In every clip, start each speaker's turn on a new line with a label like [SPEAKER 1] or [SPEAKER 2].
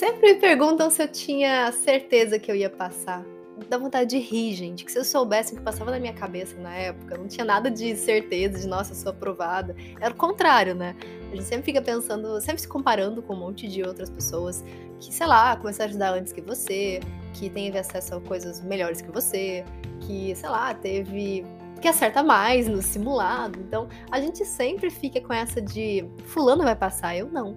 [SPEAKER 1] Sempre me perguntam se eu tinha certeza que eu ia passar. Dá vontade de rir, gente. Que se eu soubesse o que passava na minha cabeça na época, não tinha nada de certeza de, nossa, eu sou aprovada. Era o contrário, né? A gente sempre fica pensando, sempre se comparando com um monte de outras pessoas que, sei lá, começaram a estudar antes que você, que teve acesso a coisas melhores que você, que, sei lá, teve que acerta mais no simulado. Então, a gente sempre fica com essa de fulano vai passar, eu não.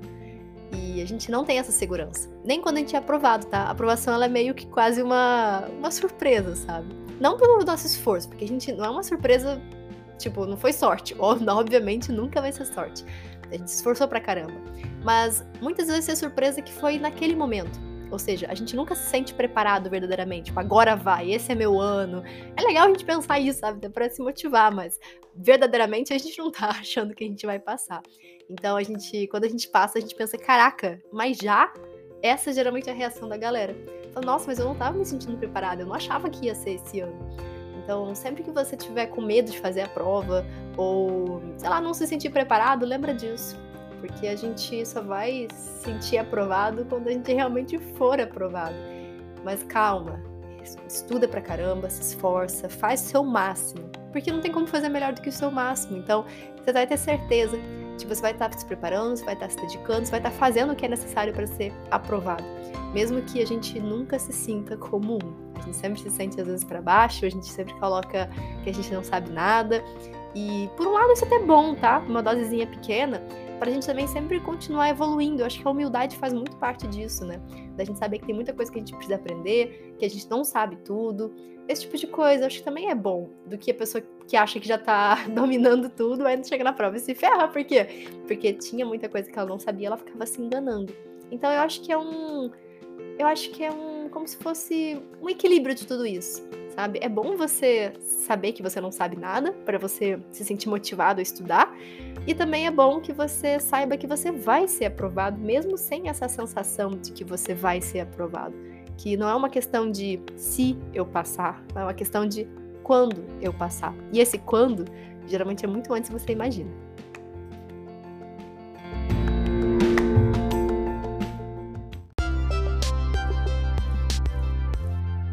[SPEAKER 1] E a gente não tem essa segurança. Nem quando a gente é aprovado, tá? A aprovação ela é meio que quase uma, uma surpresa, sabe? Não pelo nosso esforço, porque a gente não é uma surpresa, tipo, não foi sorte. Obviamente nunca vai ser sorte. A gente se esforçou pra caramba. Mas muitas vezes é surpresa que foi naquele momento. Ou seja, a gente nunca se sente preparado verdadeiramente. Tipo, agora vai, esse é meu ano. É legal a gente pensar isso, sabe? Dá pra se motivar, mas verdadeiramente a gente não tá achando que a gente vai passar. Então a gente, quando a gente passa, a gente pensa, caraca, mas já? Essa geralmente é a reação da galera. Fala, nossa, mas eu não tava me sentindo preparada, eu não achava que ia ser esse ano. Então, sempre que você tiver com medo de fazer a prova, ou, sei lá, não se sentir preparado, lembra disso. Porque a gente só vai sentir aprovado quando a gente realmente for aprovado. Mas calma, estuda pra caramba, se esforça, faz seu máximo. Porque não tem como fazer melhor do que o seu máximo. Então, você vai ter certeza Tipo, você vai estar se preparando, você vai estar se dedicando, você vai estar fazendo o que é necessário para ser aprovado. Mesmo que a gente nunca se sinta como um. A gente sempre se sente às vezes para baixo, a gente sempre coloca que a gente não sabe nada. E por um lado isso é até bom, tá? Uma dosezinha pequena, para a gente também sempre continuar evoluindo. Eu acho que a humildade faz muito parte disso, né? Da gente saber que tem muita coisa que a gente precisa aprender, que a gente não sabe tudo. Esse tipo de coisa, eu acho que também é bom do que a pessoa que acha que já tá dominando tudo, aí chega na prova e se ferra. Por quê? Porque tinha muita coisa que ela não sabia, ela ficava se enganando. Então eu acho que é um. Eu acho que é um. Como se fosse um equilíbrio de tudo isso, sabe? É bom você saber que você não sabe nada, para você se sentir motivado a estudar. E também é bom que você saiba que você vai ser aprovado, mesmo sem essa sensação de que você vai ser aprovado. Que não é uma questão de se eu passar, é uma questão de quando eu passar. E esse quando geralmente é muito antes do que você imagina.